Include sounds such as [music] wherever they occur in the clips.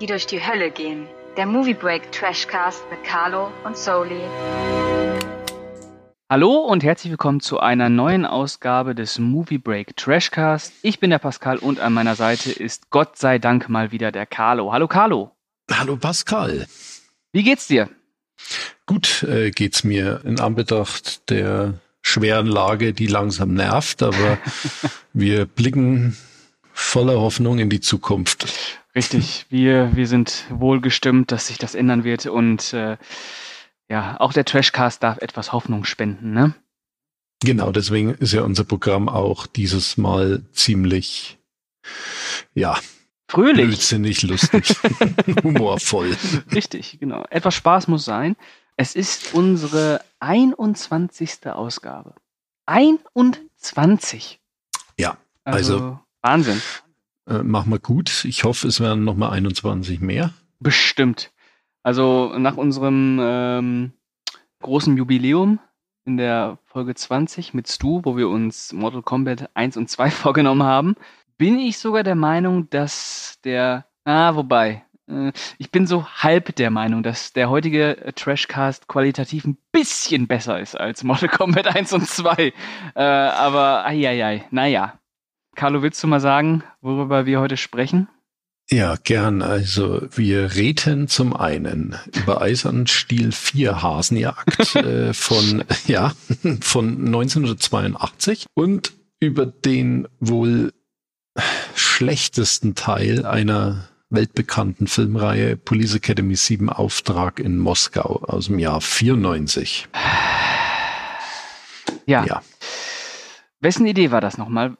die durch die Hölle gehen. Der Movie Break Trashcast mit Carlo und Soli. Hallo und herzlich willkommen zu einer neuen Ausgabe des Movie Break Trashcast. Ich bin der Pascal und an meiner Seite ist Gott sei Dank mal wieder der Carlo. Hallo Carlo. Hallo Pascal. Wie geht's dir? Gut äh, geht's mir in Anbetracht der schweren Lage, die langsam nervt, aber [laughs] wir blicken voller Hoffnung in die Zukunft. Richtig, wir, wir sind wohlgestimmt, dass sich das ändern wird und äh, ja, auch der Trashcast darf etwas Hoffnung spenden, ne? Genau, deswegen ist ja unser Programm auch dieses Mal ziemlich, ja, fröhlich, blödsinnig, lustig, [laughs] humorvoll. Richtig, genau. Etwas Spaß muss sein. Es ist unsere 21. Ausgabe. 21. Ja, also, also Wahnsinn. Äh, machen wir gut. Ich hoffe, es werden nochmal 21 mehr. Bestimmt. Also nach unserem ähm, großen Jubiläum in der Folge 20 mit Stu, wo wir uns Mortal Kombat 1 und 2 [laughs] vorgenommen haben, bin ich sogar der Meinung, dass der, ah, wobei, äh, ich bin so halb der Meinung, dass der heutige Trashcast qualitativ ein bisschen besser ist als Mortal Kombat 1 und 2. Äh, aber, ai, ai, ai, naja. Carlo, willst du mal sagen, worüber wir heute sprechen? Ja, gern. Also wir reden zum einen über Eisernstiel 4 Hasenjagd [laughs] äh, von, ja, [laughs] von 1982 und über den wohl schlechtesten Teil einer weltbekannten Filmreihe Police Academy 7 Auftrag in Moskau aus dem Jahr 94. Ja. ja. Wessen Idee war das nochmal?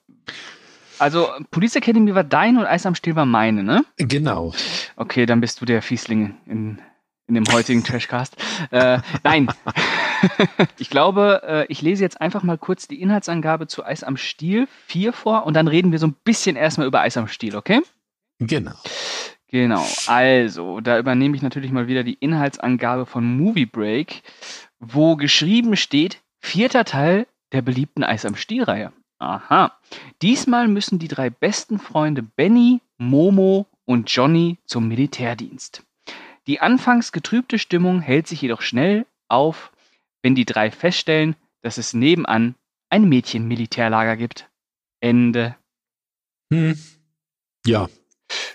Also Police Academy war dein und Eis am Stiel war meine, ne? Genau. Okay, dann bist du der Fiesling in, in dem heutigen [laughs] Trashcast. Äh, nein. [laughs] ich glaube, äh, ich lese jetzt einfach mal kurz die Inhaltsangabe zu Eis am Stiel 4 vor und dann reden wir so ein bisschen erstmal über Eis am Stiel, okay? Genau. Genau, also, da übernehme ich natürlich mal wieder die Inhaltsangabe von Movie Break, wo geschrieben steht, vierter Teil der beliebten Eis am Stiel-Reihe. Aha. Diesmal müssen die drei besten Freunde Benny, Momo und Johnny zum Militärdienst. Die anfangs getrübte Stimmung hält sich jedoch schnell auf, wenn die drei feststellen, dass es nebenan ein Mädchenmilitärlager gibt. Ende. Hm. Ja.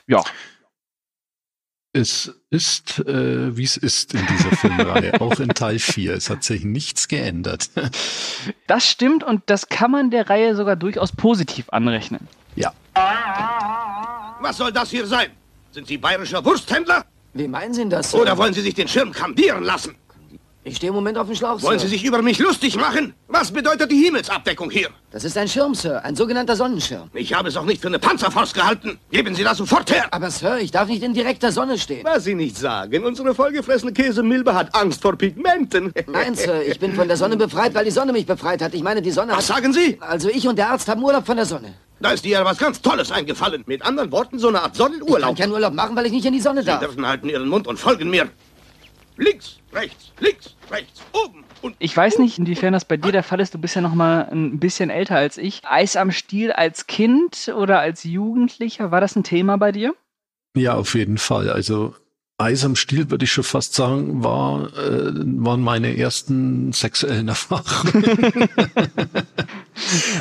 Ja es ist, äh, wie es ist in dieser Filmreihe, [laughs] auch in Teil 4. Es hat sich nichts geändert. das stimmt und das kann man der Reihe sogar durchaus positiv anrechnen. Ja. Was soll das hier sein? Sind Sie bayerischer Wursthändler? Wie meinen Sie das? Oder wollen Sie sich den Schirm kambieren lassen? Ich stehe im Moment auf dem Schlauch, Wollen Sie sich über mich lustig machen? Was bedeutet die Himmelsabdeckung hier? Das ist ein Schirm, Sir. Ein sogenannter Sonnenschirm. Ich habe es auch nicht für eine Panzerfaust gehalten. Geben Sie das sofort her. Aber, Sir, ich darf nicht in direkter Sonne stehen. Was Sie nicht sagen. Unsere vollgefressene Käsemilbe hat Angst vor Pigmenten. [laughs] Nein, Sir. Ich bin von der Sonne befreit, weil die Sonne mich befreit hat. Ich meine, die Sonne Was sagen Sie? Also ich und der Arzt haben Urlaub von der Sonne. Da ist dir ja was ganz Tolles eingefallen. Mit anderen Worten, so eine Art Sonnenurlaub. Ich kann keinen Urlaub machen, weil ich nicht in die Sonne darf. Sie dürfen halten Ihren Mund und folgen mir. Links, rechts, links, rechts, oben und. Ich weiß nicht, inwiefern das bei dir der Fall ist. Du bist ja noch mal ein bisschen älter als ich. Eis am Stiel als Kind oder als Jugendlicher, war das ein Thema bei dir? Ja, auf jeden Fall. Also Eis am Stiel, würde ich schon fast sagen, war, äh, waren meine ersten sexuellen Erfahrungen. [laughs]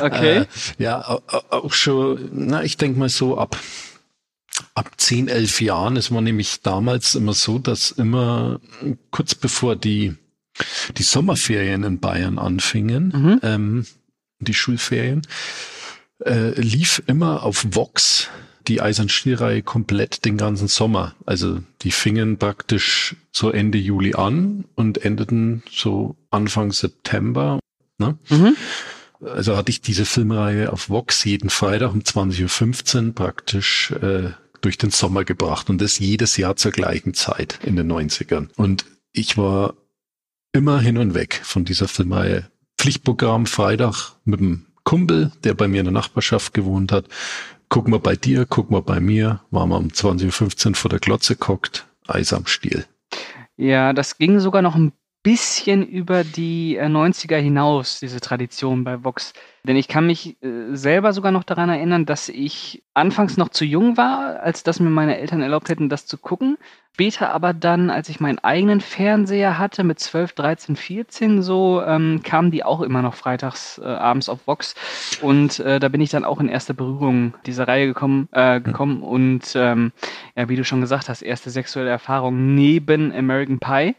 okay. Äh, ja, auch schon, na, ich denke mal so ab ab 10, 11 Jahren. Es war nämlich damals immer so, dass immer kurz bevor die, die Sommerferien in Bayern anfingen, mhm. ähm, die Schulferien, äh, lief immer auf Vox die Eisernstielreihe komplett den ganzen Sommer. Also die fingen praktisch so Ende Juli an und endeten so Anfang September. Ne? Mhm. Also hatte ich diese Filmreihe auf Vox jeden Freitag um 20.15 Uhr praktisch äh, durch den Sommer gebracht und das jedes Jahr zur gleichen Zeit in den 90ern. Und ich war immer hin und weg von dieser Filmreihe. Pflichtprogramm Freitag mit dem Kumpel, der bei mir in der Nachbarschaft gewohnt hat. Guck mal bei dir, guck mal bei mir. Waren wir um 20.15 Uhr vor der Glotze guckt. Eis am Stiel. Ja, das ging sogar noch ein bisschen über die äh, 90er hinaus, diese Tradition bei Vox. Denn ich kann mich äh, selber sogar noch daran erinnern, dass ich anfangs noch zu jung war, als dass mir meine Eltern erlaubt hätten, das zu gucken. Später aber dann, als ich meinen eigenen Fernseher hatte, mit 12, 13, 14 so, ähm, kamen die auch immer noch freitags äh, abends auf Vox. Und äh, da bin ich dann auch in erste Berührung dieser Reihe gekommen, äh, gekommen. Und ähm, ja, wie du schon gesagt hast, erste sexuelle Erfahrung neben American Pie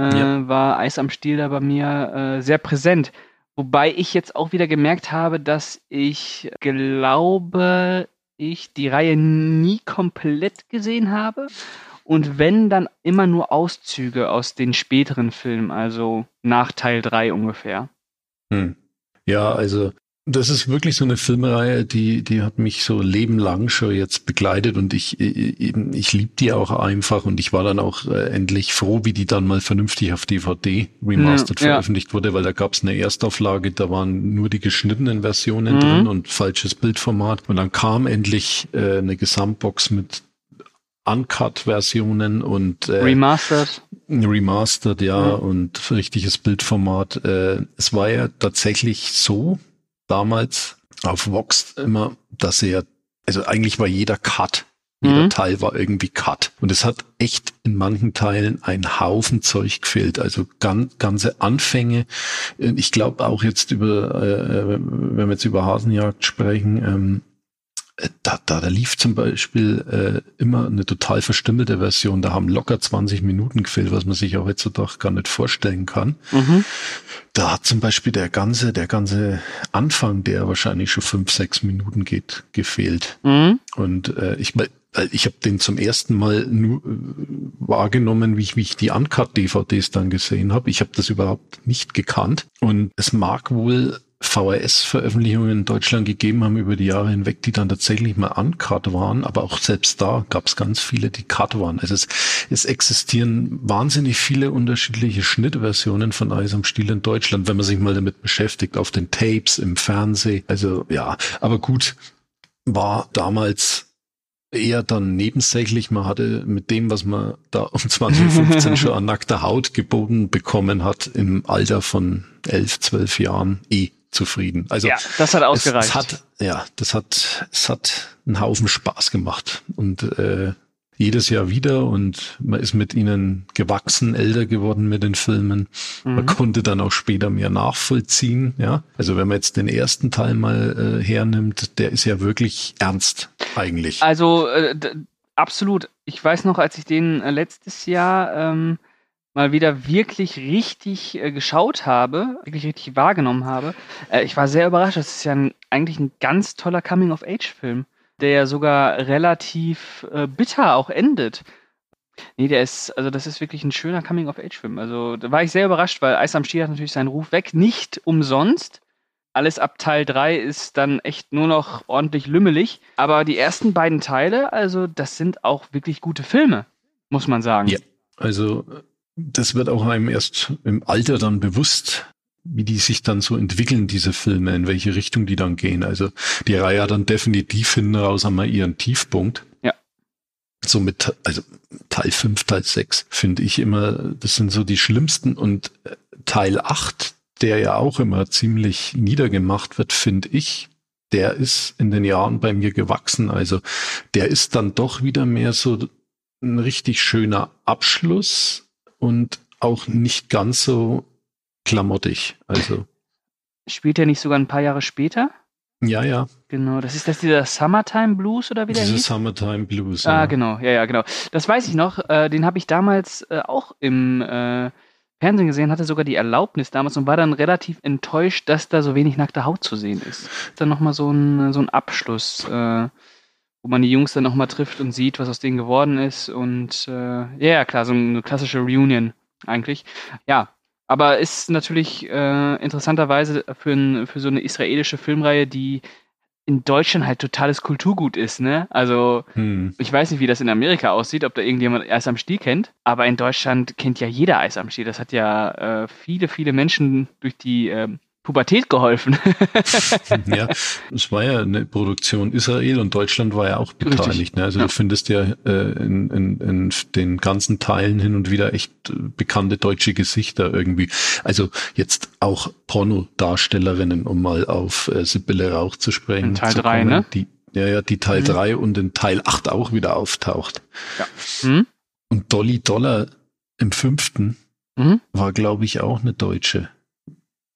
äh, ja. war Eis am Stiel da bei mir äh, sehr präsent. Wobei ich jetzt auch wieder gemerkt habe, dass ich glaube, ich die Reihe nie komplett gesehen habe. Und wenn, dann immer nur Auszüge aus den späteren Filmen, also nach Teil 3 ungefähr. Hm. Ja, also das ist wirklich so eine Filmreihe, die, die hat mich so lebenlang schon jetzt begleitet und ich, ich, ich liebe die auch einfach und ich war dann auch äh, endlich froh, wie die dann mal vernünftig auf DVD remastered ja, veröffentlicht ja. wurde, weil da gab es eine Erstauflage, da waren nur die geschnittenen Versionen mhm. drin und falsches Bildformat und dann kam endlich äh, eine Gesamtbox mit Uncut-Versionen und äh, Remastered. Remastered, ja, mhm. und richtiges Bildformat. Äh, es war ja tatsächlich so, damals auf Vox immer, dass er, also eigentlich war jeder Cut, jeder mhm. Teil war irgendwie Cut. Und es hat echt in manchen Teilen ein Haufen Zeug gefehlt. Also ganz, ganze Anfänge. Ich glaube auch jetzt über, äh, wenn wir jetzt über Hasenjagd sprechen, ähm, da, da, da lief zum Beispiel äh, immer eine total verstümmelte Version. Da haben locker 20 Minuten gefehlt, was man sich auch heutzutage gar nicht vorstellen kann. Mhm. Da hat zum Beispiel der ganze, der ganze Anfang, der wahrscheinlich schon fünf, sechs Minuten geht, gefehlt. Mhm. Und äh, ich, ich habe den zum ersten Mal nur äh, wahrgenommen, wie ich, wie ich die Uncut-DVDs dann gesehen habe. Ich habe das überhaupt nicht gekannt. Und es mag wohl VHS-Veröffentlichungen in Deutschland gegeben haben über die Jahre hinweg, die dann tatsächlich mal uncut waren, aber auch selbst da gab es ganz viele, die cut waren. Also es, es existieren wahnsinnig viele unterschiedliche Schnittversionen von Eis am Stiel in Deutschland, wenn man sich mal damit beschäftigt, auf den Tapes, im Fernsehen. Also ja, aber gut, war damals eher dann nebensächlich. Man hatte mit dem, was man da um 2015 [laughs] schon an nackter Haut geboten bekommen hat, im Alter von elf, zwölf Jahren eh zufrieden. Also ja, das hat ausgereicht. Es, es hat, ja, das hat, es hat einen Haufen Spaß gemacht und äh, jedes Jahr wieder und man ist mit ihnen gewachsen, älter geworden mit den Filmen. Mhm. Man konnte dann auch später mehr nachvollziehen. Ja, also wenn man jetzt den ersten Teil mal äh, hernimmt, der ist ja wirklich ernst eigentlich. Also äh, absolut. Ich weiß noch, als ich den äh, letztes Jahr ähm, mal wieder wirklich richtig äh, geschaut habe, wirklich richtig wahrgenommen habe. Äh, ich war sehr überrascht. Das ist ja ein, eigentlich ein ganz toller Coming-of-Age-Film, der ja sogar relativ äh, bitter auch endet. Nee, der ist, also das ist wirklich ein schöner Coming-of-Age-Film. Also da war ich sehr überrascht, weil Eis am Stiel hat natürlich seinen Ruf weg. Nicht umsonst. Alles ab Teil 3 ist dann echt nur noch ordentlich lümmelig. Aber die ersten beiden Teile, also das sind auch wirklich gute Filme, muss man sagen. Ja, also das wird auch einem erst im Alter dann bewusst, wie die sich dann so entwickeln, diese Filme, in welche Richtung die dann gehen. Also die Reihe hat dann definitiv hinten raus einmal ihren Tiefpunkt. Ja. So mit, also Teil 5, Teil 6 finde ich immer, das sind so die schlimmsten und äh, Teil 8, der ja auch immer ziemlich niedergemacht wird, finde ich, der ist in den Jahren bei mir gewachsen. Also der ist dann doch wieder mehr so ein richtig schöner Abschluss und auch nicht ganz so klamottig. Also. Spielt er nicht sogar ein paar Jahre später? Ja, ja. Genau, das ist das dieser Summertime Blues oder wie der Dieser hieß? Summertime Blues. Ah, ja. genau, ja, ja, genau. Das weiß ich noch. Äh, den habe ich damals äh, auch im äh, Fernsehen gesehen, hatte sogar die Erlaubnis damals und war dann relativ enttäuscht, dass da so wenig nackte Haut zu sehen ist. Dann nochmal so ein, so ein Abschluss, äh, wo man die Jungs dann nochmal trifft und sieht, was aus denen geworden ist. Und äh, ja, klar, so eine klassische Reunion eigentlich. Ja, aber ist natürlich äh, interessanterweise für, ein, für so eine israelische Filmreihe, die in Deutschland halt totales Kulturgut ist, ne? Also hm. ich weiß nicht, wie das in Amerika aussieht, ob da irgendjemand Eis am Stiel kennt, aber in Deutschland kennt ja jeder Eis am Stiel. Das hat ja äh, viele, viele Menschen durch die äh, Pubertät geholfen. [laughs] ja, es war ja eine Produktion Israel und Deutschland war ja auch beteiligt. Ne? Also ja. du findest ja äh, in, in, in den ganzen Teilen hin und wieder echt äh, bekannte deutsche Gesichter irgendwie. Also jetzt auch Pornodarstellerinnen, um mal auf äh, Sibylle Rauch zu sprechen. In Teil 3, ne? Die, ja, ja, die Teil 3 mhm. und in Teil 8 auch wieder auftaucht. Ja. Mhm. Und Dolly Dollar im fünften mhm. war, glaube ich, auch eine Deutsche.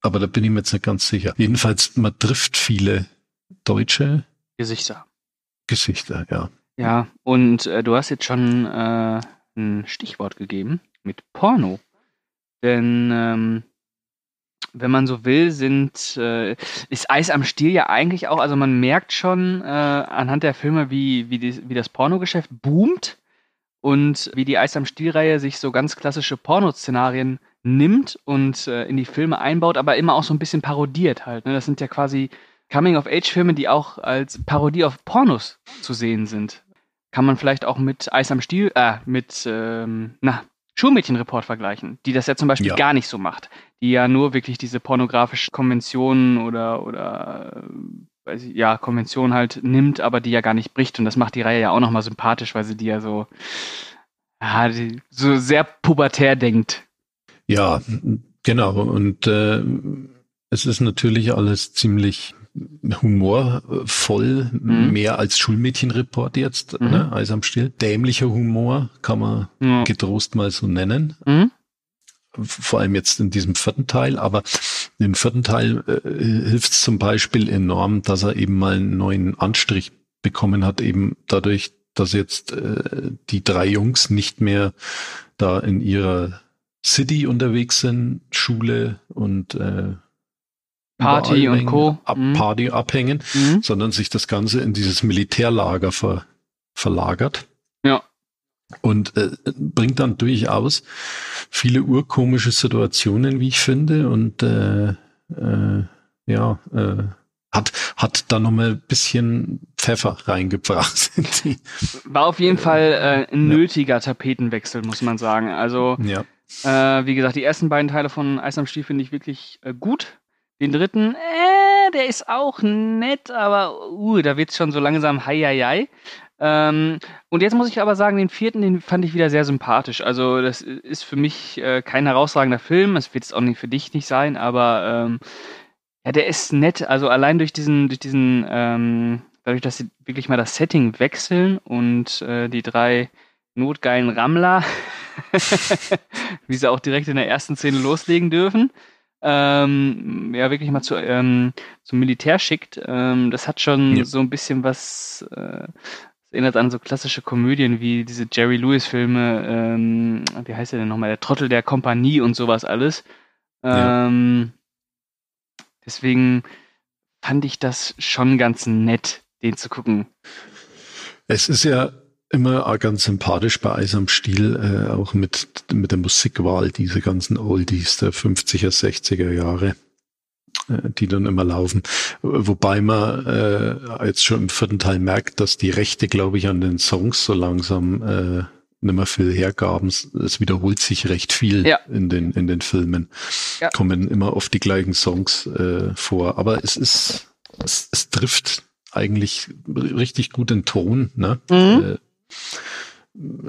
Aber da bin ich mir jetzt nicht ganz sicher. Jedenfalls, man trifft viele deutsche Gesichter. Gesichter, ja. Ja, und äh, du hast jetzt schon äh, ein Stichwort gegeben mit Porno. Denn ähm, wenn man so will, sind äh, ist Eis am Stiel ja eigentlich auch, also man merkt schon äh, anhand der Filme, wie, wie, die, wie das Pornogeschäft boomt und wie die Eis am Stiel-Reihe sich so ganz klassische Pornoszenarien nimmt und äh, in die Filme einbaut, aber immer auch so ein bisschen parodiert halt. Ne? Das sind ja quasi Coming-of-Age-Filme, die auch als Parodie auf Pornos zu sehen sind. Kann man vielleicht auch mit Eis am Stiel, äh, mit, ähm, na, Schulmädchenreport vergleichen, die das ja zum Beispiel ja. gar nicht so macht. Die ja nur wirklich diese pornografischen Konventionen oder, oder äh, weiß ich, ja, Konventionen halt nimmt, aber die ja gar nicht bricht. Und das macht die Reihe ja auch nochmal sympathisch, weil sie die ja so, ja, die so sehr pubertär denkt. Ja, genau. Und äh, es ist natürlich alles ziemlich humorvoll, mhm. mehr als Schulmädchenreport jetzt, mhm. ne, Eis am Still. Dämlicher Humor kann man ja. getrost mal so nennen. Mhm. Vor allem jetzt in diesem vierten Teil, aber im vierten Teil äh, hilft es zum Beispiel enorm, dass er eben mal einen neuen Anstrich bekommen hat, eben dadurch, dass jetzt äh, die drei Jungs nicht mehr da in ihrer City unterwegs sind, Schule und äh, Party und Co. Ab, mhm. Party abhängen, mhm. sondern sich das Ganze in dieses Militärlager ver, verlagert. Ja. Und äh, bringt dann durchaus viele urkomische Situationen, wie ich finde, und äh, äh, ja, äh, hat, hat da nochmal ein bisschen Pfeffer reingebracht. [laughs] War auf jeden Fall äh, ein nötiger ja. Tapetenwechsel, muss man sagen. Also ja. Äh, wie gesagt, die ersten beiden Teile von Eis am Stiel finde ich wirklich äh, gut. Den dritten, äh, der ist auch nett, aber uh, da wird es schon so langsam hei, hei, hei. Ähm, und jetzt muss ich aber sagen, den vierten, den fand ich wieder sehr sympathisch. Also, das ist für mich äh, kein herausragender Film. Es wird es auch nicht für dich nicht sein, aber ähm, ja, der ist nett. Also allein durch diesen, durch diesen, ähm, dadurch, dass sie wirklich mal das Setting wechseln und äh, die drei notgeilen Rammler, [laughs] wie sie auch direkt in der ersten Szene loslegen dürfen, ähm, ja, wirklich mal zu, ähm, zum Militär schickt. Ähm, das hat schon ja. so ein bisschen was, äh, erinnert an so klassische Komödien wie diese Jerry Lewis-Filme, ähm, wie heißt der denn nochmal, der Trottel der Kompanie und sowas alles. Ähm, ja. Deswegen fand ich das schon ganz nett, den zu gucken. Es ist ja immer ganz sympathisch bei Eis am Stiel, äh, auch mit, mit der Musikwahl, diese ganzen Oldies der 50er, 60er Jahre, äh, die dann immer laufen. Wobei man äh, jetzt schon im vierten Teil merkt, dass die Rechte, glaube ich, an den Songs so langsam äh, nicht mehr viel hergaben. Es wiederholt sich recht viel ja. in, den, in den Filmen. Ja. Kommen immer oft die gleichen Songs äh, vor. Aber es ist, es, es trifft eigentlich richtig gut den Ton. Ne? Mhm. Äh,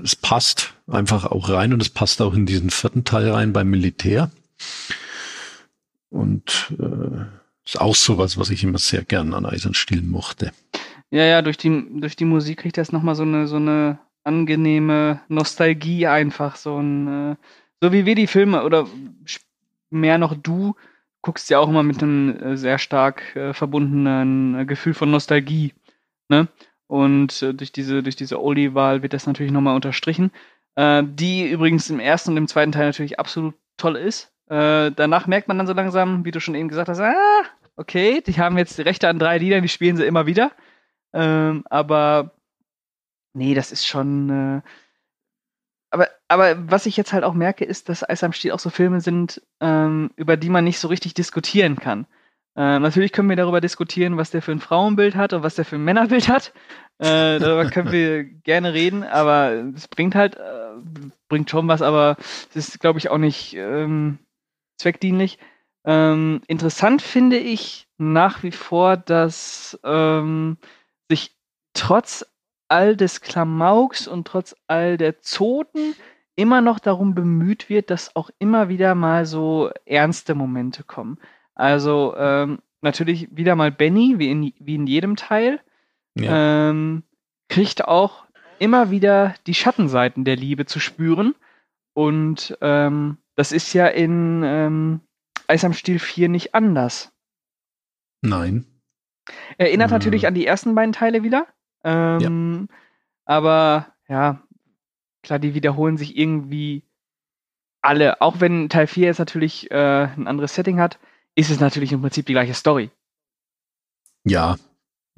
es passt einfach auch rein und es passt auch in diesen vierten Teil rein beim Militär. Und äh, ist auch sowas, was ich immer sehr gern an Eisenstiel mochte. Ja, ja, durch die, durch die Musik kriegt das nochmal so eine, so eine angenehme Nostalgie einfach, so ein, äh, so wie wir die Filme oder mehr noch du guckst ja auch immer mit einem äh, sehr stark äh, verbundenen Gefühl von Nostalgie, ne? Und äh, durch diese, durch diese Oldie-Wahl wird das natürlich nochmal unterstrichen. Äh, die übrigens im ersten und im zweiten Teil natürlich absolut toll ist. Äh, danach merkt man dann so langsam, wie du schon eben gesagt hast, ah, okay, die haben jetzt die Rechte an drei Liedern, die spielen sie immer wieder. Ähm, aber nee, das ist schon. Äh, aber, aber was ich jetzt halt auch merke, ist, dass Eis am Stiel auch so Filme sind, ähm, über die man nicht so richtig diskutieren kann. Äh, natürlich können wir darüber diskutieren, was der für ein Frauenbild hat und was der für ein Männerbild hat. Äh, darüber [laughs] können wir gerne reden, aber es bringt halt, äh, bringt schon was, aber es ist, glaube ich, auch nicht ähm, zweckdienlich. Ähm, interessant finde ich nach wie vor, dass ähm, sich trotz all des Klamauks und trotz all der Zoten immer noch darum bemüht wird, dass auch immer wieder mal so ernste Momente kommen. Also ähm, natürlich wieder mal Benny, wie in, wie in jedem Teil, ja. ähm, kriegt auch immer wieder die Schattenseiten der Liebe zu spüren. Und ähm, das ist ja in ähm, Eis am Stiel 4 nicht anders. Nein. Erinnert äh. natürlich an die ersten beiden Teile wieder. Ähm, ja. Aber ja, klar, die wiederholen sich irgendwie alle. Auch wenn Teil 4 jetzt natürlich äh, ein anderes Setting hat, ist es natürlich im Prinzip die gleiche Story. Ja,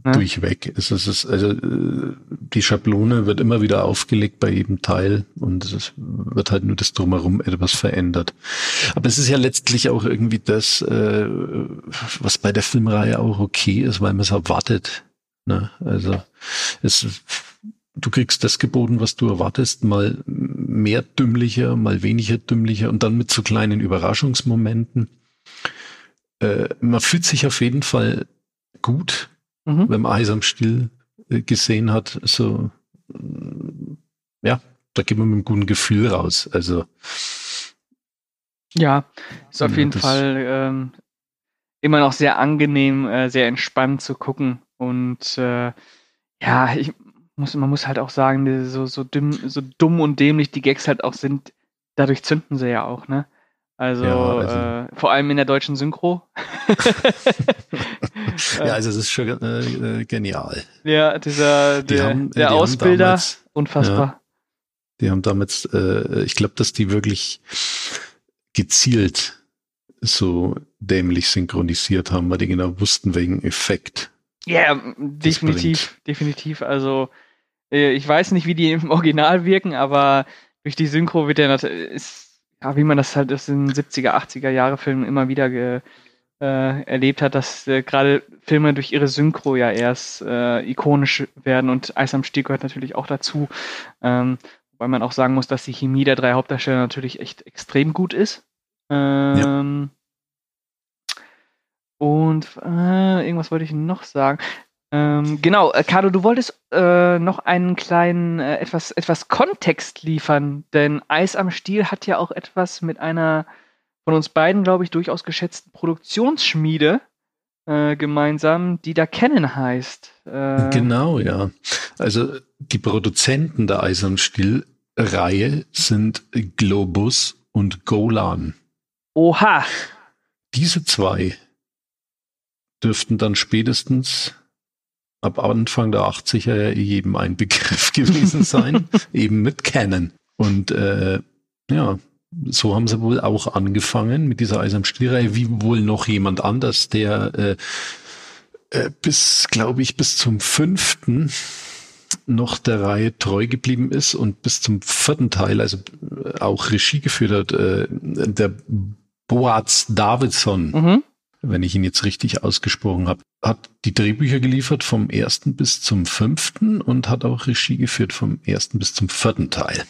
ja. durchweg. Es ist, also äh, die Schablone wird immer wieder aufgelegt bei jedem Teil und es wird halt nur das drumherum etwas verändert. Aber es ist ja letztlich auch irgendwie das, äh, was bei der Filmreihe auch okay ist, weil man es erwartet. Ne? Also es du kriegst das geboten, was du erwartest, mal mehr dümmlicher, mal weniger dümmlicher und dann mit so kleinen Überraschungsmomenten. Äh, man fühlt sich auf jeden Fall gut, mhm. wenn man Eis am Still äh, gesehen hat. So, ja, da geht man mit einem guten Gefühl raus. Also ja, ist auf jeden Fall ähm, immer noch sehr angenehm, äh, sehr entspannt zu gucken und äh, ja, ich, muss, man muss halt auch sagen, so, so, dumm, so dumm und dämlich die Gags halt auch sind, dadurch zünden sie ja auch, ne? Also, ja, also äh, vor allem in der deutschen Synchro. [laughs] ja, also es ist schon äh, genial. Ja, dieser der, haben, der Ausbilder, damals, unfassbar. Ja, die haben damals, äh, ich glaube, dass die wirklich gezielt so dämlich synchronisiert haben, weil die genau wussten, wegen Effekt. Ja, yeah, definitiv, definitiv. Also äh, ich weiß nicht, wie die im Original wirken, aber durch die Synchro wird der ist, ja, wie man das halt aus den 70er, 80er Jahre Filmen immer wieder ge, äh, erlebt hat, dass äh, gerade Filme durch ihre Synchro ja erst äh, ikonisch werden und Eis am Stieg gehört natürlich auch dazu. Ähm, wobei man auch sagen muss, dass die Chemie der drei Hauptdarsteller natürlich echt extrem gut ist. Ähm, ja. Und äh, irgendwas wollte ich noch sagen. Ähm, genau, äh, Carlo, du wolltest äh, noch einen kleinen, äh, etwas, etwas Kontext liefern, denn Eis am Stiel hat ja auch etwas mit einer von uns beiden, glaube ich, durchaus geschätzten Produktionsschmiede äh, gemeinsam, die da kennen heißt. Äh, genau, ja. Also die Produzenten der Eis am Stiel-Reihe sind Globus und Golan. Oha! Diese zwei dürften dann spätestens ab Anfang der 80er jedem ein Begriff [laughs] gewesen sein, eben mit Canon. Und äh, ja, so haben sie wohl auch angefangen mit dieser Eis Stielreihe, wie wohl noch jemand anders, der äh, äh, bis, glaube ich, bis zum fünften noch der Reihe treu geblieben ist und bis zum vierten Teil, also äh, auch Regie geführt hat, äh, der Boaz Davidson. Mhm wenn ich ihn jetzt richtig ausgesprochen habe, hat die Drehbücher geliefert vom ersten bis zum fünften und hat auch Regie geführt vom ersten bis zum vierten Teil.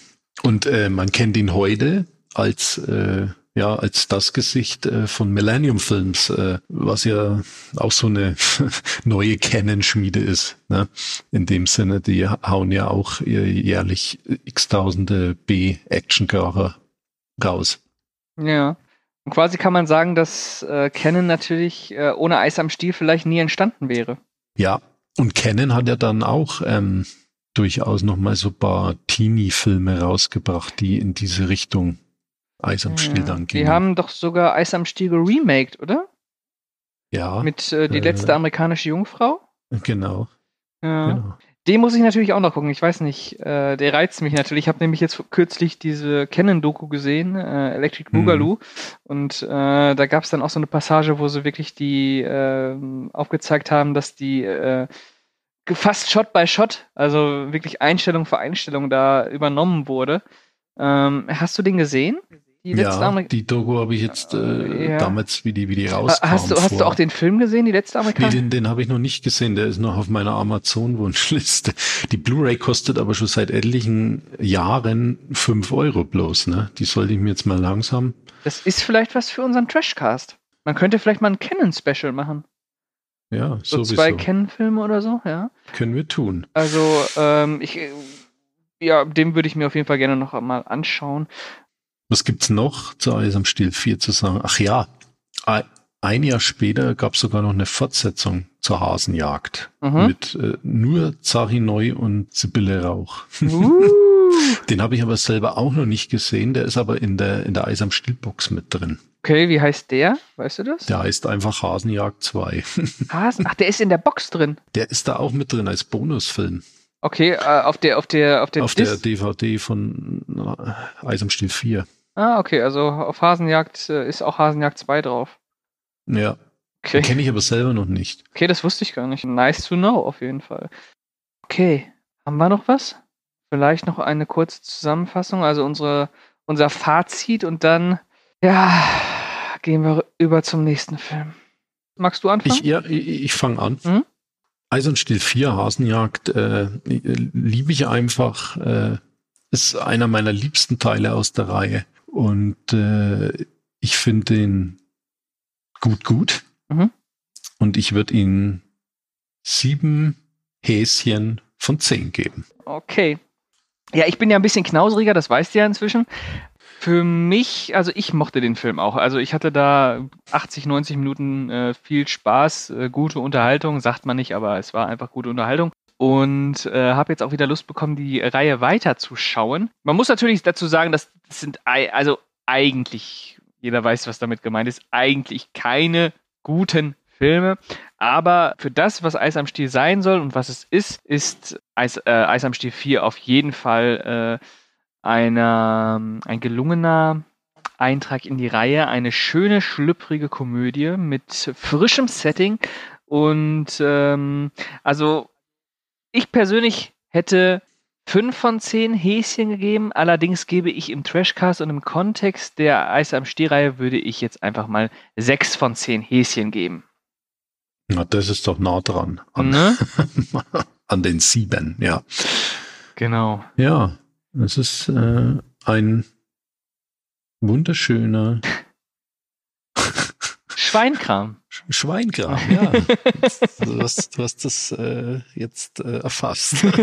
Und äh, man kennt ihn heute als äh, ja als das Gesicht äh, von Millennium Films, äh, was ja auch so eine [laughs] neue Canon-Schmiede ist. Ne? In dem Sinne, die hauen ja auch jährlich x-tausende B-Action-Kracher raus. Ja. Und quasi kann man sagen, dass äh, Canon natürlich äh, ohne Eis am Stiel vielleicht nie entstanden wäre. Ja, und Canon hat ja dann auch ähm, durchaus nochmal so ein paar Teenie-Filme rausgebracht, die in diese Richtung Eis am Stiel ja, dann gehen. Die haben doch sogar Eis am Stiel geremaked, oder? Ja. Mit äh, Die äh, letzte amerikanische Jungfrau? Genau. Ja. Genau. Den muss ich natürlich auch noch gucken. Ich weiß nicht, äh, der reizt mich natürlich. Ich habe nämlich jetzt kürzlich diese Canon-Doku gesehen, äh, Electric Boogaloo. Mhm. Und äh, da gab es dann auch so eine Passage, wo sie wirklich die äh, aufgezeigt haben, dass die äh, fast Shot by Shot, also wirklich Einstellung für Einstellung da übernommen wurde. Ähm, hast du den gesehen? Die letzte ja, Amerik die Doku habe ich jetzt äh, ja. damals, wie die, wie die rauskam. Hast du, hast du auch den Film gesehen, die letzte Amerikaner? Nee, den, den habe ich noch nicht gesehen. Der ist noch auf meiner Amazon-Wunschliste. Die Blu-ray kostet aber schon seit etlichen Jahren fünf Euro bloß. Ne? Die sollte ich mir jetzt mal langsam. Das ist vielleicht was für unseren Trashcast. Man könnte vielleicht mal ein Canon-Special machen. Ja, So sowieso. zwei Canon-Filme oder so, ja. Können wir tun. Also, ähm, ich, äh, ja, den würde ich mir auf jeden Fall gerne noch mal anschauen. Was gibt's noch zu Eis am Stiel 4 zu sagen? Ach ja, ein- Jahr später gab es sogar noch eine Fortsetzung zur Hasenjagd Mhm. mit äh, nur Zari Neu und Sibylle Rauch. Uh. [laughs] Den habe ich aber selber auch noch nicht gesehen. Der ist aber in der in der Eis am Stiel Box mit drin. Okay, wie heißt der? Weißt du das? Der heißt einfach Hasenjagd 2. [laughs] Hasen? Ach, der ist in der Box drin. Der ist da auch mit drin als Bonusfilm Okay, äh, auf der, auf der, auf der, auf der DVD von äh, Eis am Stiel 4. Ah, okay, also auf Hasenjagd äh, ist auch Hasenjagd 2 drauf. Ja, Okay. kenne ich aber selber noch nicht. Okay, das wusste ich gar nicht. Nice to know, auf jeden Fall. Okay, haben wir noch was? Vielleicht noch eine kurze Zusammenfassung, also unsere, unser Fazit und dann, ja, gehen wir über zum nächsten Film. Magst du anfangen? Ich, ja, ich, ich fange an. Mhm. Eis und Stiel 4, Hasenjagd, äh, liebe ich einfach. Äh, ist einer meiner liebsten Teile aus der Reihe. Und äh, ich finde ihn gut, gut. Mhm. Und ich würde ihn sieben Häschen von zehn geben. Okay. Ja, ich bin ja ein bisschen knauseriger, das weißt du ja inzwischen. Für mich, also ich mochte den Film auch. Also ich hatte da 80, 90 Minuten äh, viel Spaß, äh, gute Unterhaltung, sagt man nicht, aber es war einfach gute Unterhaltung. Und äh, habe jetzt auch wieder Lust bekommen, die Reihe weiterzuschauen. Man muss natürlich dazu sagen, dass das sind also eigentlich, jeder weiß, was damit gemeint ist, eigentlich keine guten Filme. Aber für das, was Eis am Stiel sein soll und was es ist, ist Eis, äh, Eis am Stiel 4 auf jeden Fall äh, einer, ein gelungener Eintrag in die Reihe. Eine schöne, schlüpfrige Komödie mit frischem Setting. Und ähm, also ich persönlich hätte fünf von zehn Häschen gegeben. Allerdings gebe ich im Trashcast und im Kontext der Eis am Stiel-Reihe würde ich jetzt einfach mal sechs von zehn Häschen geben. Na, das ist doch nah dran. An, Ne? [laughs] an den sieben, ja. Genau. Ja, es ist äh, ein wunderschöner Schweinkram. Sch- Schweinkram, ja. [laughs] du, hast, du hast das äh, jetzt äh, erfasst. [laughs]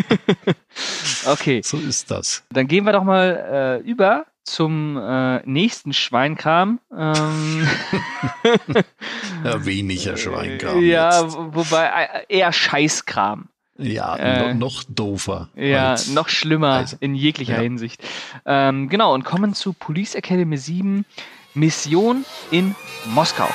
Okay, so ist das. dann gehen wir doch mal äh, über zum äh, nächsten Schweinkram. Ähm, [laughs] Ja, weniger Schweinkram. ja, jetzt. wo- wobei äh, eher Scheißkram. ja äh, no, noch doofer. Ja, noch schlimmer also, in jeglicher ja. Hinsicht. Ähm, genau, und kommen zu Police Academy 7, Mission in Moskau.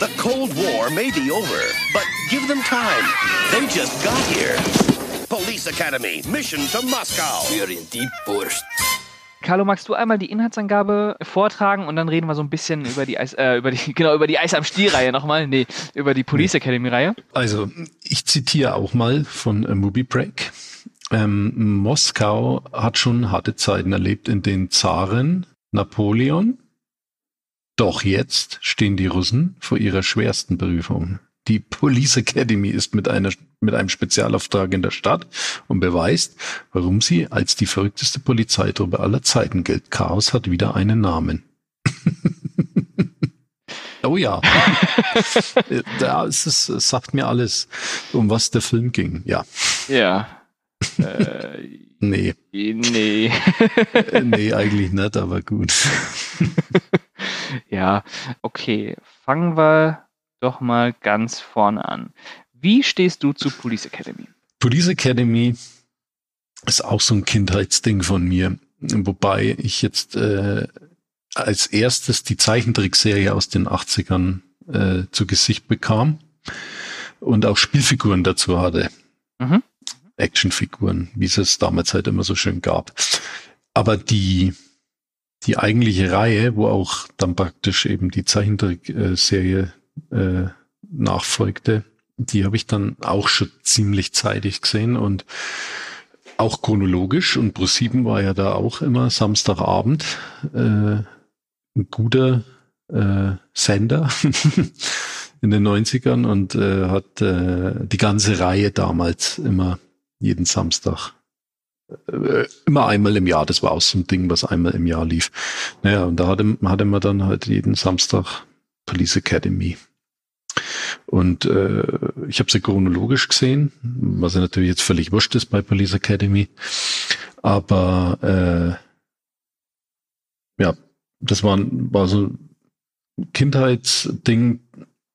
The Cold War may be over, but give them time. They just got here. Police Academy, mission to Moscow. Für in die Wurst. Carlo, magst du einmal die Inhaltsangabe vortragen und dann reden wir so ein bisschen über die Eis, äh, über die, [laughs] genau, über die Eis am Stiel-Reihe nochmal? Nee, über die Police Academy-Reihe. Also, ich zitiere auch mal von äh, Movie Break. Ähm, Moskau hat schon harte Zeiten erlebt, in denen Zaren, Napoleon, doch jetzt stehen die Russen vor ihrer schwersten Prüfung. Die Police Academy ist mit, einer, mit einem Spezialauftrag in der Stadt und beweist, warum sie als die verrückteste Polizeitruppe aller Zeiten gilt. Chaos hat wieder einen Namen. [laughs] oh ja. [laughs] Da ist es, es sagt mir alles, um was der Film ging. Ja, Ja. [laughs] äh, nee, nee. Äh, nee, eigentlich nicht, aber gut. Ja, okay. Fangen wir doch mal ganz vorne an. Wie stehst du zu Police Academy? Police Academy ist auch so ein Kindheitsding von mir, wobei ich jetzt äh, als erstes die Zeichentrickserie aus den 80ern äh, zu Gesicht bekam und auch Spielfiguren dazu hatte. Mhm. Actionfiguren, wie es es damals halt immer so schön gab. Aber die, die eigentliche Reihe, wo auch dann praktisch eben die Zeichentrickserie äh, nachfolgte, die habe ich dann auch schon ziemlich zeitig gesehen und auch chronologisch. Und Pro7 war ja da auch immer Samstagabend äh, ein guter äh, Sender [laughs] in den 90ern und äh, hat äh, die ganze Reihe damals immer jeden Samstag immer einmal im Jahr. Das war auch so ein Ding, was einmal im Jahr lief. Naja, und da hatte, hatte man dann halt jeden Samstag Police Academy. Und äh, ich habe sie chronologisch gesehen, was ja natürlich jetzt völlig wurscht ist bei Police Academy. Aber äh, ja, das war, war so ein Kindheitsding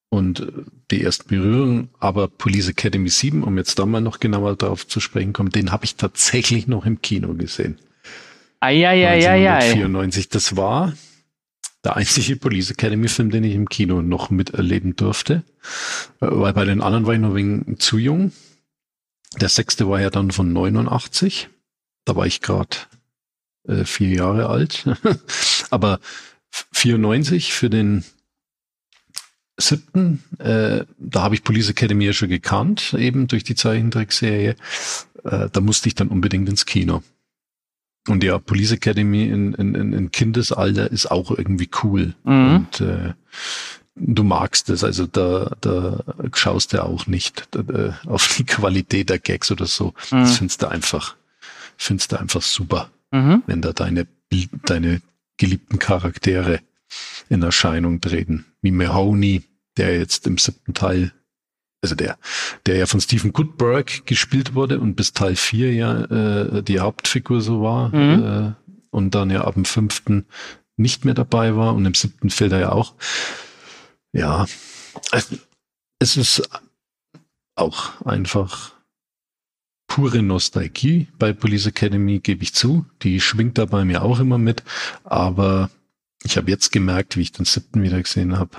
und die ersten Berührungen. Aber Police Academy 7, um jetzt da mal noch genauer darauf zu sprechen kommen, den habe ich tatsächlich noch im Kino gesehen. Eieieiei. 1994. Das war der einzige Police Academy Film, den ich im Kino noch miterleben durfte. Äh, weil bei den anderen war ich noch wegen zu jung. Der sechste war ja dann von 89. Da war ich gerade äh, vier Jahre alt. [laughs] Aber 94 für den siebten, äh, da habe ich Police Academy ja schon gekannt, eben durch die Zeichentrickserie. Äh, da musste ich dann unbedingt ins Kino. Und ja, Police Academy in, in, in Kindesalter ist auch irgendwie cool. Mhm. Und äh, du magst es, also da, da schaust du auch nicht da, auf die Qualität der Gags oder so. Mhm. Das findest du einfach, findest du einfach super, mhm. wenn da deine, deine geliebten Charaktere in Erscheinung treten. Wie Mahoney, der jetzt im siebten Teil also der, der ja von Stephen Goodberg gespielt wurde und bis Teil 4 ja äh, die Hauptfigur so war mhm. äh, und dann ja ab dem fünften nicht mehr dabei war und im siebten fehlt er ja auch. Ja, es ist auch einfach pure Nostalgie bei Police Academy, gebe ich zu. Die schwingt da bei mir auch immer mit, aber ich habe jetzt gemerkt, wie ich den siebten wieder gesehen habe.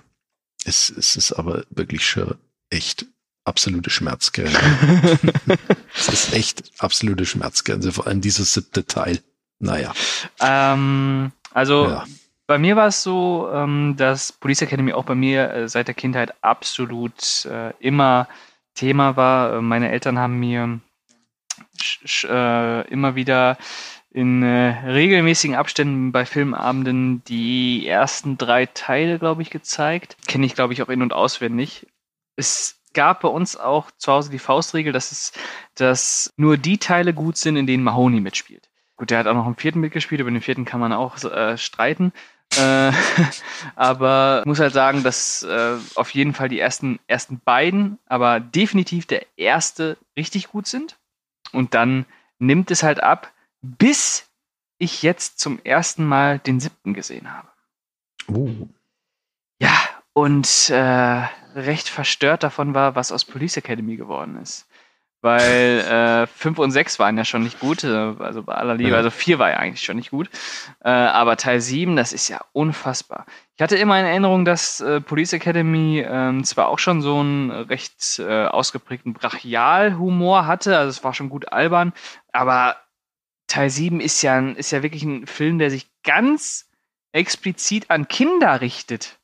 Es, es ist aber wirklich schon echt absolute Schmerzgrenze. [laughs] Es ist echt absolute Schmerzgrenze, vor allem dieses siebte Teil. Naja. Ähm, also ja. bei mir war es so, ähm, dass Police Academy auch bei mir äh, seit der Kindheit absolut äh, immer Thema war. Äh, meine Eltern haben mir äh, immer wieder in äh, regelmäßigen Abständen bei Filmabenden die ersten drei Teile, glaube ich, gezeigt. Kenne ich, glaube ich, auch in- und auswendig es gab bei uns auch zu Hause die Faustregel, dass es, dass nur die Teile gut sind, in denen Mahoney mitspielt. Gut, der hat auch noch im vierten mitgespielt, über den vierten kann man auch äh, streiten. äh, [laughs] aber muss halt sagen, dass äh, auf jeden Fall die ersten, ersten beiden, aber definitiv der erste richtig gut sind. Und dann nimmt es halt ab, bis ich jetzt zum ersten Mal den siebten gesehen habe. Oh. Ja, und äh, recht verstört davon war, was aus Police Academy geworden ist. Weil [laughs] äh, 5 und 6 waren ja schon nicht gut, äh, also bei aller Liebe, also 4 war ja eigentlich schon nicht gut. Äh, aber Teil 7, das ist ja unfassbar. Ich hatte immer in Erinnerung, dass äh, Police Academy äh, zwar auch schon so einen recht äh, ausgeprägten Brachial-Humor hatte, also es war schon gut albern, aber Teil 7 ist ja, ist ja wirklich ein Film, der sich ganz explizit an Kinder richtet.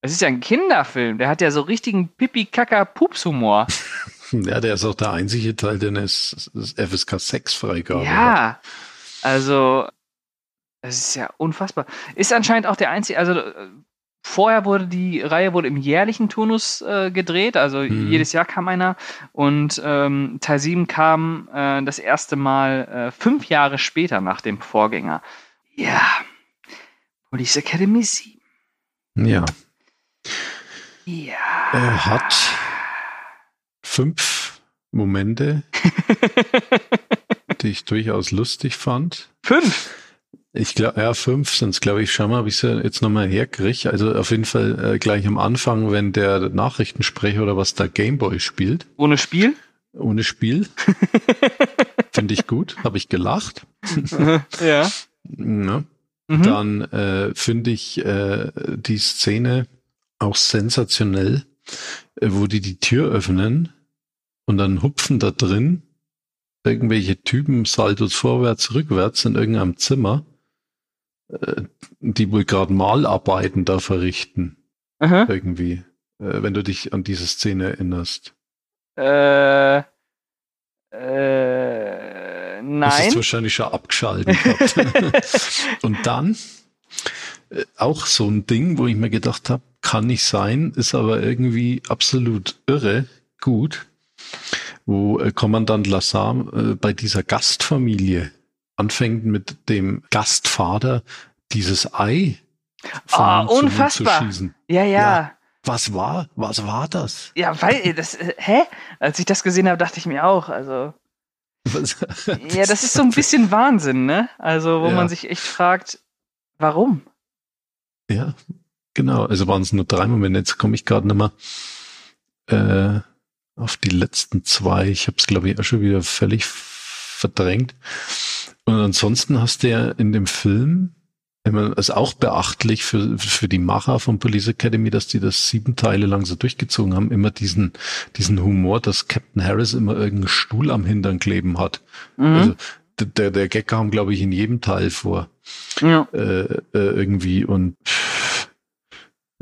Es ist ja ein Kinderfilm. Der hat ja so richtigen Pipi-Kaka-Pups-Humor. [laughs] ja, der ist auch der einzige Teil, den es FSK 6 Freigabe Ja, hat. also das ist ja unfassbar. Ist anscheinend auch der einzige, also äh, vorher wurde die Reihe wurde im jährlichen Turnus äh, gedreht, also hm. jedes Jahr kam einer und ähm, Teil 7 kam äh, das erste Mal äh, fünf Jahre später nach dem Vorgänger. Ja, Police Academy 7. Ja, ja. Er hat fünf Momente, [laughs] die ich durchaus lustig fand. Fünf? Ich glaube, ja, fünf sind es, glaube ich, schon mal, ob ich sie jetzt nochmal herkriege. Also auf jeden Fall äh, gleich am Anfang, wenn der Nachrichtensprecher oder was da Gameboy spielt. Ohne Spiel? Ohne Spiel. [laughs] Finde ich gut. Habe ich gelacht. ja. [laughs] ja. Mhm. Dann äh, finde ich äh, die Szene, auch sensationell, äh, wo die die Tür öffnen und dann hupfen da drin irgendwelche Typen Saltos vorwärts, rückwärts in irgendeinem Zimmer, die wohl gerade Malarbeiten da verrichten. Aha. Irgendwie, äh, wenn du dich an diese Szene erinnerst. Äh, äh, nein. Das ist wahrscheinlich schon abgeschaltet. [laughs] und dann äh, auch so ein Ding, wo ich mir gedacht habe, kann nicht sein, ist aber irgendwie absolut irre gut. wo äh, Kommandant Lassar äh, bei dieser Gastfamilie anfängt mit dem Gastvater dieses Ei vom Ah, Mund unfassbar. Zu schießen. Ja, ja. Ja. Was war, was war das? Ja, weil, das, äh, hä? Als ich das gesehen habe, dachte ich mir auch, also, Was, [laughs] ja, das ist so ein bisschen Wahnsinn, ne? Also, wo Ja. man sich echt fragt, warum? Ja, genau. Also waren es nur drei Momente. Jetzt komme ich gerade nochmal äh, auf die letzten zwei. Ich habe es, glaube ich, auch schon wieder völlig verdrängt. Und ansonsten hast du ja in dem Film, ich meine, ist auch beachtlich für, für die Macher von Police Academy, dass die das sieben Teile lang so durchgezogen haben, immer diesen, diesen Humor, dass Captain Harris immer irgendeinen Stuhl am Hintern kleben hat. Mhm. Also der, der Gag kam, glaube ich, in jedem Teil vor ja. äh, äh, irgendwie und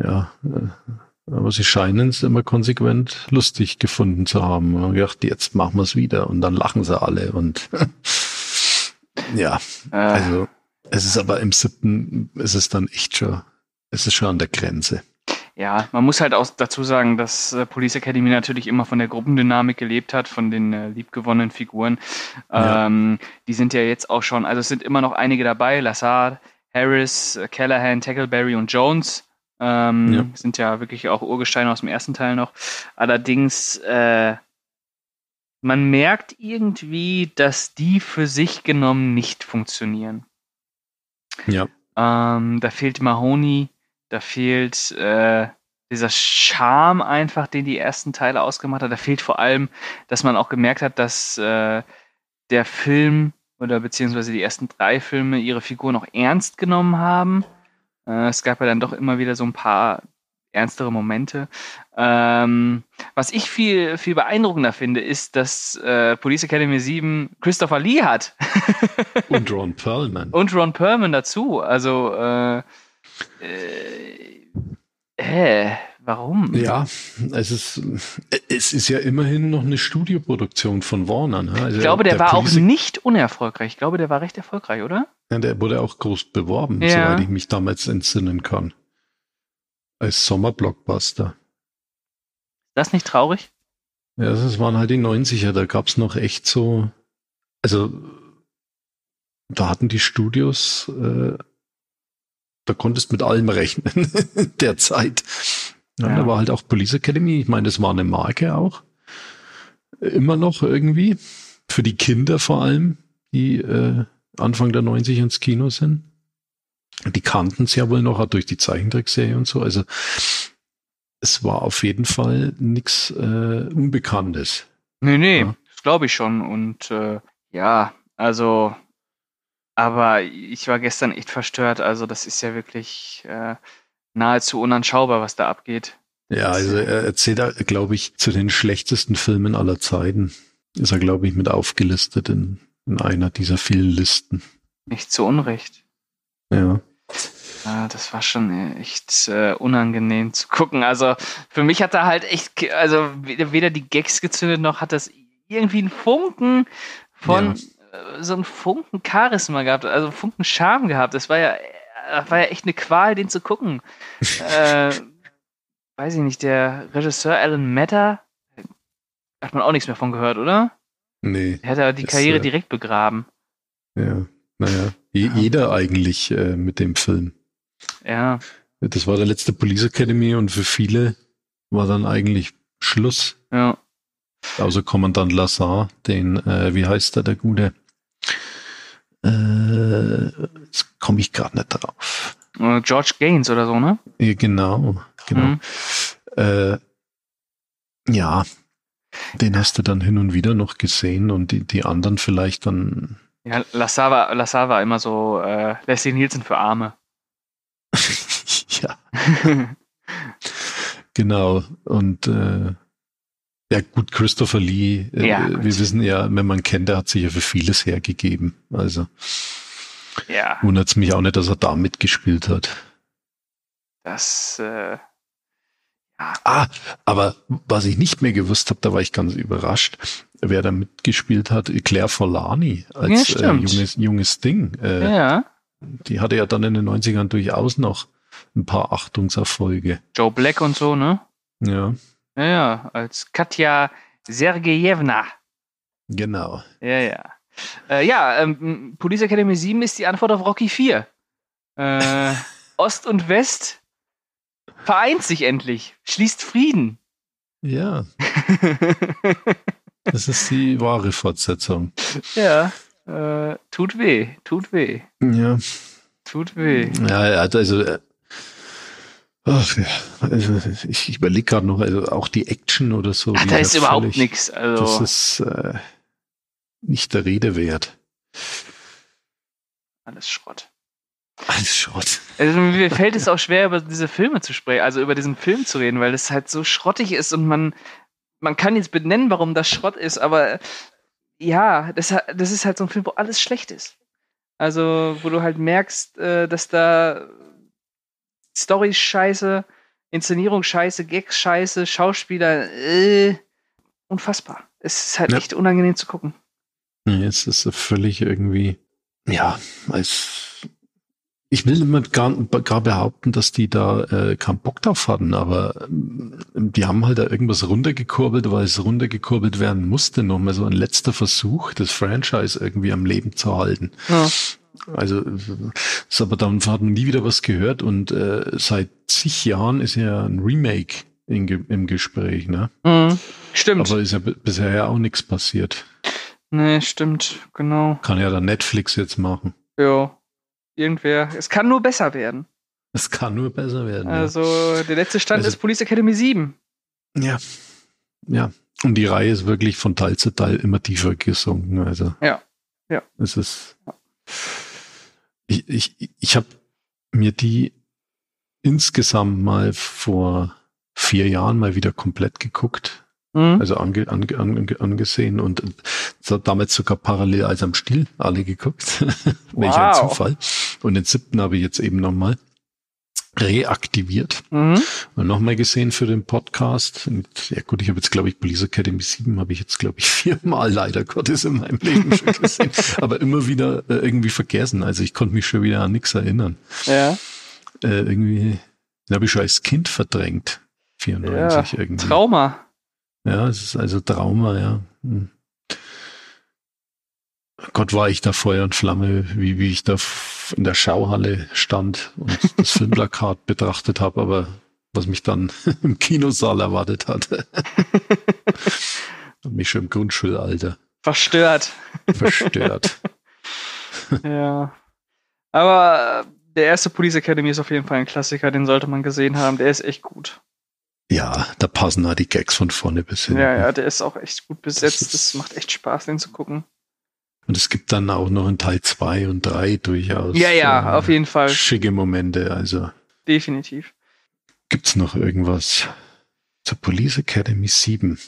ja, äh, aber sie scheinen es immer konsequent lustig gefunden zu haben. Und gedacht, jetzt machen wir es wieder und dann lachen sie alle und [laughs] ja, Äh, also es ist aber im siebten, es ist dann echt schon, es ist schon an der Grenze. Ja, man muss halt auch dazu sagen, dass äh, Police Academy natürlich immer von der Gruppendynamik gelebt hat, von den äh, liebgewonnenen Figuren. Ja. Ähm, die sind ja jetzt auch schon, also es sind immer noch einige dabei, Lassard, Harris, äh, Callahan, Tackleberry und Jones. Ähm, Ja. Sind ja wirklich auch Urgesteine aus dem ersten Teil noch. Allerdings, äh, man merkt irgendwie, dass die für sich genommen nicht funktionieren. Ja, Ähm, da fehlt Mahoney, da fehlt äh, dieser Charme einfach, den die ersten Teile ausgemacht hat. Da fehlt vor allem, dass man auch gemerkt hat, dass äh, der Film oder beziehungsweise die ersten drei Filme ihre Figuren auch ernst genommen haben. Äh, es gab ja dann doch immer wieder so ein paar ernstere Momente. Ähm, was ich viel, viel beeindruckender finde, ist, dass äh, Police Academy 7 Christopher Lee hat. [laughs] und Ron Perlman. Und Ron Perlman dazu. Also, äh, äh, äh warum? Ja, es ist, es ist ja immerhin noch eine Studioproduktion von Warner. Ne? Also Ich glaube, der, war auch Police- nicht unerfolgreich. Ich glaube, der war recht erfolgreich, oder? Ja, der wurde auch groß beworben, Ja. soweit ich mich damals entsinnen kann. Als Sommerblockbuster. Ist das nicht traurig? Ja, das waren halt die 90er, da gab's noch echt so, also da hatten die Studios, äh, da konntest mit allem rechnen [laughs] der Zeit. Ja, Ja. Da war halt auch Police Academy, ich meine, das war eine Marke auch. Immer noch irgendwie. Für die Kinder vor allem, die äh, Anfang der 90er ins Kino sind. Die kannten es ja wohl noch, auch durch die Zeichentrickserie und so. Also es war auf jeden Fall nichts äh, Unbekanntes. Nee, nee, Ja. das glaube ich schon. Und äh, ja, also, aber ich war gestern echt verstört. Also, das ist ja wirklich äh, nahezu unanschaubar, was da abgeht. Ja, also er erzählt, glaube ich, zu den schlechtesten Filmen aller Zeiten. Ist er, glaube ich, mit aufgelistet in, in einer dieser vielen Listen. Nicht zu Unrecht. Ja. Ja, das war schon echt äh, unangenehm zu gucken. Also für mich hat er halt echt, also weder, die Gags gezündet noch hat das irgendwie einen Funken von äh, so einen Funken Charisma gehabt, also einen Funken Charme gehabt. Das war ja, das war ja echt eine Qual, den zu gucken. [laughs] äh, weiß ich nicht, der Regisseur Alan Matter hat man auch nichts mehr von gehört, oder? Nee. Der hat ja die Ist, Karriere äh, direkt begraben. Ja. Naja. Ja. Jeder eigentlich äh, mit dem Film. Ja, Das war der letzte Police Academy und für viele war dann eigentlich Schluss. ja. Außer Kommandant Lassar, den, äh, wie heißt er, der Gute? Äh, jetzt komme ich gerade nicht drauf. Äh, George Gaines oder so, ne? Ja, genau, genau. Mhm. Äh, ja, den hast du dann hin und wieder noch gesehen und die, die anderen vielleicht dann. Ja, Lassar war, Lassar war immer so äh, Leslie Nielsen für Arme. [laughs] ja, [laughs] genau. Und äh, ja, gut, Christopher Lee, äh, Ja, wir gut. wissen ja, wenn man kennt, der hat sich ja für vieles hergegeben. Also ja, wundert es mich auch nicht, dass er da mitgespielt hat. das, äh, Ah, aber was ich nicht mehr gewusst habe, da war ich ganz überrascht, wer da mitgespielt hat, Claire Forlani Ja, als äh, stimmt. junges, junges Ding. Äh, ja. Die hatte ja dann in den 90ern durchaus noch ein paar Achtungserfolge. Joe Black und so, ne? Ja. Ja, ja, als Katja Sergejewna. Genau. Ja, ja. Äh, ja, ähm, Police Academy 7 ist die Antwort auf Rocky 4. Äh, [laughs] Ost und West vereint sich endlich, schließt Frieden. Ja, [laughs] das ist die wahre Fortsetzung. ja, äh, tut weh, tut weh, Ja, tut weh. ja, ja, also, äh, ach, ja, also ich, ich überlege gerade noch, also auch die Action oder so. Ach, da ist überhaupt nichts. Also, Das ist äh, nicht der Rede wert. alles Schrott. Alles Schrott. Also mir fällt es auch schwer, über diese Filme zu sprechen, also über diesen Film zu reden, weil es halt so schrottig ist und man, man kann jetzt benennen, warum das Schrott ist, aber ja, das, das ist halt so ein Film, wo alles schlecht ist. Also, wo du halt merkst, äh, dass da Story scheiße, Inszenierung scheiße, Gags scheiße, Schauspieler, äh, unfassbar. Es ist halt Ja. echt unangenehm zu gucken. Nee, es ist völlig irgendwie, ja, als ich will immer gar, gar behaupten, dass die da äh, keinen Bock drauf hatten, aber ähm, die haben halt da irgendwas runtergekurbelt, weil es runtergekurbelt werden musste. Nochmal so ein letzter Versuch, das Franchise irgendwie am Leben zu halten. Ja. Also, ist aber dann hat man nie wieder was gehört und äh, seit zig Jahren ist ja ein Remake in, im Gespräch, ne? Mhm. Stimmt. Aber ist ja bisher ja auch nichts passiert. nee, stimmt, genau. Kann ja dann Netflix jetzt machen. Ja. Irgendwer. Es kann nur besser werden. Es kann nur besser werden. Also, der letzte Stand Also- ist Police Academy 7. ja. ja. Ja. Und die Reihe ist wirklich von Teil zu Teil immer tiefer gesunken. Also. Ja. Ja. Es ist. Ich, ich, ich habe mir die insgesamt mal vor vier Jahren mal wieder komplett geguckt. Mhm. Also ange, ange, ange, angesehen und damals sogar parallel als am Stiel alle geguckt. [laughs] Welch ein Wow. Zufall. Und den siebten habe ich jetzt eben nochmal reaktiviert Mhm. und nochmal gesehen für den Podcast. Und ja gut, ich habe jetzt, glaube ich, Police Academy 7 habe ich jetzt, glaube ich, [laughs] viermal leider Gottes in meinem Leben schon gesehen. [laughs] Aber immer wieder äh, irgendwie vergessen. Also ich konnte mich schon wieder an nichts erinnern. Ja. Äh, irgendwie, den habe ich schon als Kind verdrängt. 94 irgendwie. Trauma. Ja, es ist also Trauma, ja. Hm. Gott war ich da Feuer und Flamme, wie, wie ich da in der Schauhalle stand und [laughs] das Filmplakat betrachtet habe, aber was mich dann [laughs] im Kinosaal erwartet hat. Hat [laughs] mich schon im Grundschulalter Verstört. verstört. ja. Aber der erste Police Academy ist auf jeden Fall ein Klassiker, den sollte man gesehen haben. Der ist echt gut. Ja, da passen da die Gags von vorne bis hin. Ja, ja, der ist auch echt gut besetzt. Das Das, macht echt Spaß, den zu gucken. Und es gibt dann auch noch in Teil zwei und drei durchaus Ja, ja, äh, auf jeden Fall. schicke Momente. Also Definitiv. gibt's noch irgendwas zur Police Academy 7?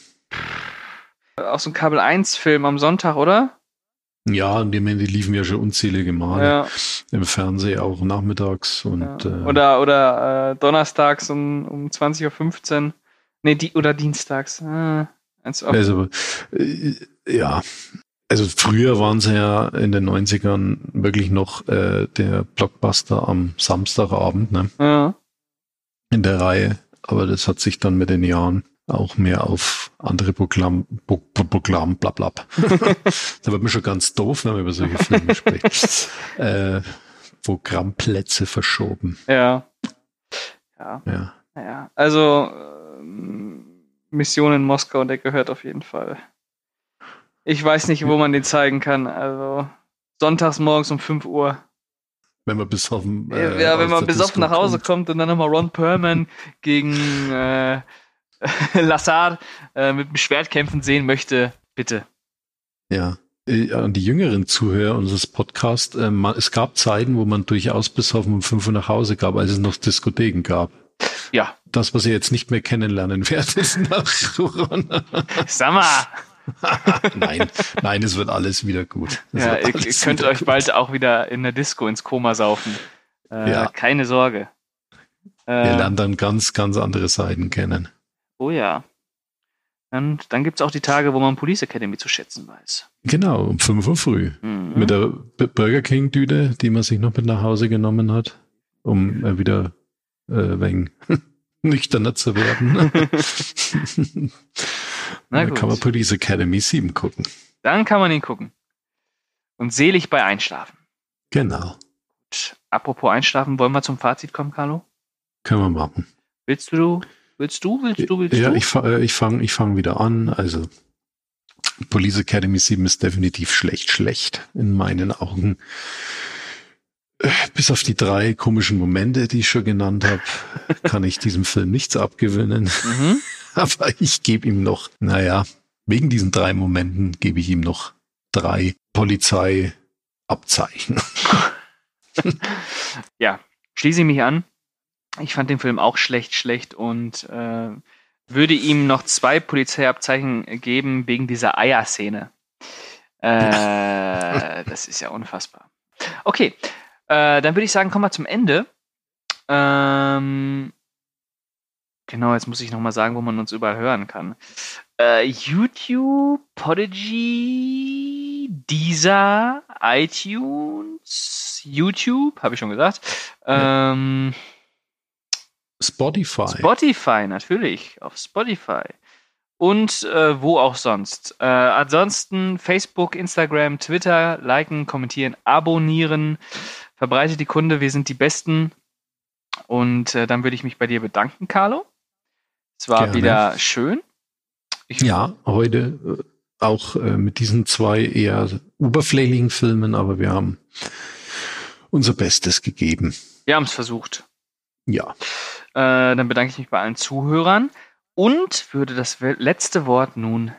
Auch so ein Kabel 1-Film am Sonntag, oder? Ja, und die, liefen ja schon unzählige Male. Ja. Im Fernsehen auch nachmittags und ja. äh, Oder, oder äh, donnerstags um, um 20.15 Uhr. Nee, die, oder dienstags. Ah, also, äh, ja. Also früher waren sie ja in den 90ern wirklich noch äh, der Blockbuster am Samstagabend, ne? ja. In der Reihe. Aber das hat sich dann mit den Jahren auch mehr auf andere Programm, Pro- Pro- Programm, bla bla. [laughs] da wird man schon ganz doof, wenn man über solche Filme spricht. [laughs] Äh, Programmplätze verschoben. Ja. Ja. Ja. Naja, also ähm, Mission in Moskau, der gehört auf jeden Fall. Ich weiß nicht, wo man den zeigen kann. Also sonntags morgens um 5 Uhr. Wenn man besoffen. ja, wenn man besoffen nach Hause kommt. kommt und dann nochmal Ron Perlman gegen äh, [laughs] Lassard äh, mit dem Schwert kämpfen sehen möchte, bitte. Ja. Äh, An die jüngeren Zuhörer unseres Podcasts, äh, man, es gab Zeiten, wo man durchaus besoffen um 5 Uhr nach Hause gab, als es noch Diskotheken gab. Ja. Das, was ihr jetzt nicht mehr kennenlernen werdet, [laughs] ist nach Corona. Sag mal, [laughs] nein, nein, es wird alles wieder gut. Es ja, ihr, ihr könnt euch gut. bald auch wieder in der Disco ins Koma saufen. Äh, Ja. Keine Sorge. Ihr Äh, lernt dann ganz, ganz andere Seiten kennen. Oh ja. Und dann gibt es auch die Tage, wo man Police Academy zu schätzen weiß. Genau, um 5 Uhr früh. Mhm. Mit der Burger King-Düte, die man sich noch mit nach Hause genommen hat, um äh, wieder äh, wegen [laughs] nüchterner zu werden. [laughs] [laughs] Na gut. kann man Police Academy 7 gucken. Dann kann man ihn gucken. Und selig bei Einschlafen. Genau. Apropos Einschlafen, wollen wir zum Fazit kommen, Carlo? Können wir machen. Willst du, willst du, willst du, willst ja, du? ich, fa- äh, ich fange ich fang wieder an. Also, Police Academy 7 ist definitiv schlecht, schlecht in meinen Augen. Bis auf die drei komischen Momente, die ich schon genannt habe, [laughs] kann ich diesem Film nichts abgewinnen. mhm. [laughs] Aber ich gebe ihm noch, naja, wegen diesen drei Momenten gebe ich ihm noch drei Polizeiabzeichen. [laughs] ja, schließe ich mich an. Ich fand den Film auch schlecht, schlecht und äh, würde ihm noch zwei Polizeiabzeichen geben wegen dieser Eierszene. Äh, [laughs] das ist ja unfassbar. Okay, äh, dann würde ich sagen, kommen wir zum Ende. Ähm, genau, jetzt muss ich nochmal sagen, wo man uns überall hören kann. Äh, YouTube, Podigy, Deezer, iTunes, YouTube, habe ich schon gesagt. Ähm, Spotify. Spotify, natürlich, auf Spotify. Und äh, wo auch sonst. Äh, ansonsten Facebook, Instagram, Twitter, liken, kommentieren, abonnieren. Verbreitet die Kunde, wir sind die Besten. Und äh, dann würde ich mich bei dir bedanken, Carlo. Es war Gerne. wieder schön. Ich, Ja, heute äh, auch äh, mit diesen zwei eher oberflächlichen Filmen, aber wir haben unser Bestes gegeben. Wir haben es versucht. Ja, dann bedanke ich mich bei allen Zuhörern und würde das letzte Wort nun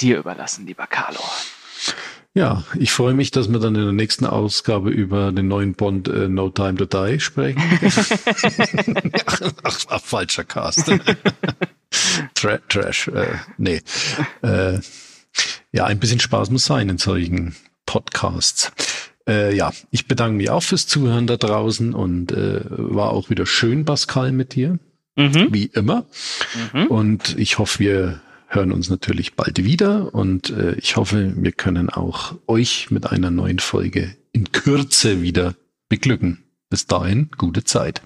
dir überlassen, lieber Carlo. ja, ich freue mich, dass wir dann in der nächsten Ausgabe über den neuen Bond äh, No Time to Die sprechen. [laughs] ach, ach, falscher Cast. [laughs] Tra Trash, äh, nee. Äh, ja, ein bisschen Spaß muss sein in solchen Podcasts. Äh, ja, ich bedanke mich auch fürs Zuhören da draußen und äh, war auch wieder schön, Pascal, mit dir, Mhm. wie immer. Mhm. Und ich hoffe, wir hören uns natürlich bald wieder und äh, ich hoffe, wir können auch euch mit einer neuen Folge in Kürze wieder beglücken. Bis dahin, gute Zeit.